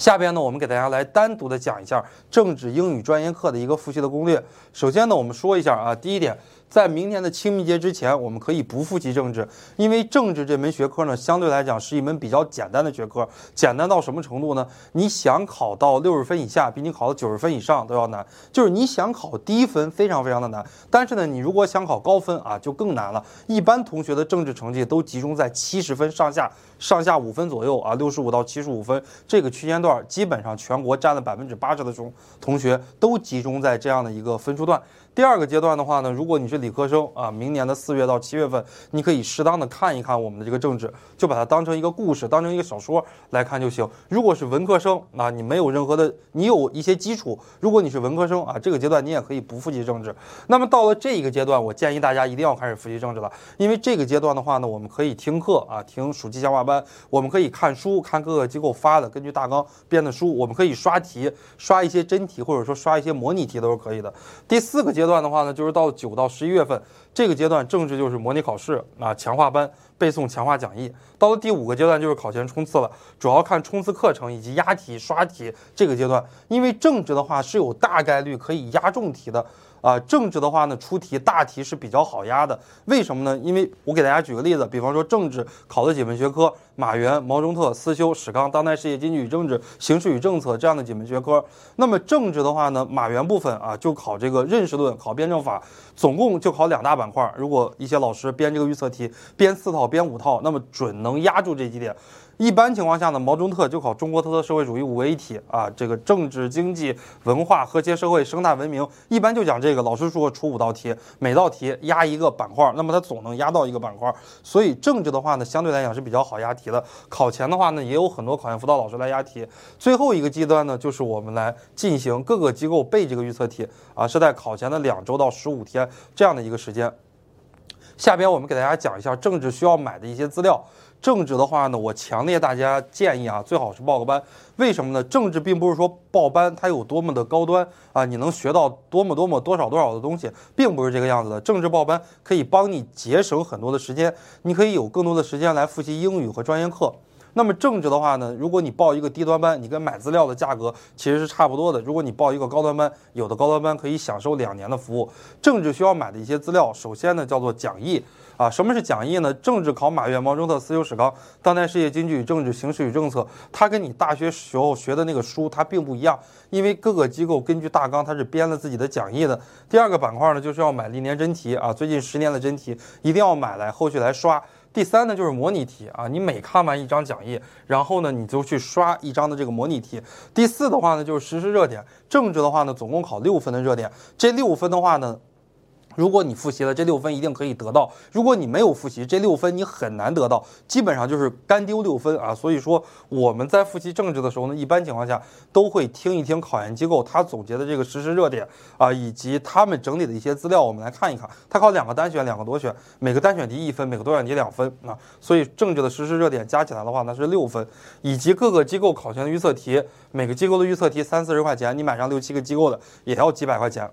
下边呢，我们给大家来单独的讲一下政治英语专业课的一个复习的攻略。首先呢，我们说一下啊，第一点。在明年的清明节之前，我们可以不复习政治，因为政治这门学科呢，相对来讲是一门比较简单的学科。简单到什么程度呢？你想考到六十分以下，比你考到九十分以上都要难。就是你想考低分，非常非常的难。但是呢，你如果想考高分啊，就更难了。一般同学的政治成绩都集中在七十分上下，上下五分左右啊，六十五到七十五分这个区间段，基本上全国占了百分之八十的中同学都集中在这样的一个分数段。第二个阶段的话呢，如果你是理科生啊，明年的四月到七月份，你可以适当的看一看我们的这个政治，就把它当成一个故事，当成一个小说来看就行。如果是文科生啊，你没有任何的，你有一些基础。如果你是文科生啊，这个阶段你也可以不复习政治。那么到了这一个阶段，我建议大家一定要开始复习政治了，因为这个阶段的话呢，我们可以听课啊，听暑期强化班，我们可以看书，看各个机构发的根据大纲编的书，我们可以刷题，刷一些真题或者说刷一些模拟题都是可以的。第四个阶段的话呢，就是到九到十一月份。这个阶段政治就是模拟考试啊，强化班背诵强化讲义。到了第五个阶段就是考前冲刺了，主要看冲刺课程以及押题刷题这个阶段。因为政治的话是有大概率可以押中题的。啊，政治的话呢，出题大题是比较好压的。为什么呢？因为我给大家举个例子，比方说政治考的几门学科，马原、毛中特、思修、史纲、当代世界经济与政治、形势与政策这样的几门学科。那么政治的话呢，马原部分啊，就考这个认识论，考辩证法，总共就考两大板块。如果一些老师编这个预测题，编四套、编五套，那么准能压住这几点。一般情况下呢，毛中特就考中国特色社会主义五位一体啊，这个政治、经济、文化、和谐社会、生态文明，一般就讲这这个。老师说出五道题，每道题压一个板块，那么它总能压到一个板块。所以政治的话呢，相对来讲是比较好压题的。考前的话呢，也有很多考研辅导老师来压题。最后一个阶段呢，就是我们来进行各个机构背这个预测题啊，是在考前的两周到十五天这样的一个时间。下边我们给大家讲一下政治需要买的一些资料。政治的话呢，我强烈大家建议啊，最好是报个班。为什么呢？政治并不是说报班它有多么的高端啊，你能学到多么多么多少多少的东西，并不是这个样子的。政治报班可以帮你节省很多的时间，你可以有更多的时间来复习英语和专业课。那么政治的话呢，如果你报一个低端班，你跟买资料的价格其实是差不多的。如果你报一个高端班，有的高端班可以享受两年的服务。政治需要买的一些资料，首先呢叫做讲义啊。什么是讲义呢？政治考马原、毛中特、思修史纲、当代世界经济与政治、形势与政策，它跟你大学时候学的那个书它并不一样，因为各个机构根据大纲它是编了自己的讲义的。第二个板块呢就是要买历年真题啊，最近十年的真题一定要买来，后续来刷。第三呢，就是模拟题啊，你每看完一张讲义，然后呢，你就去刷一张的这个模拟题。第四的话呢，就是实时热点。政治的话呢，总共考六分的热点，这六分的话呢。如果你复习了这六分，一定可以得到；如果你没有复习，这六分你很难得到，基本上就是干丢六分啊。所以说我们在复习政治的时候呢，一般情况下都会听一听考研机构他总结的这个实时热点啊，以及他们整理的一些资料，我们来看一看。他考两个单选，两个多选，每个单选题一分，每个多选题两分啊。所以政治的实时热点加起来的话，那是六分，以及各个机构考前的预测题，每个机构的预测题三四十块钱，你买上六七个机构的也要几百块钱。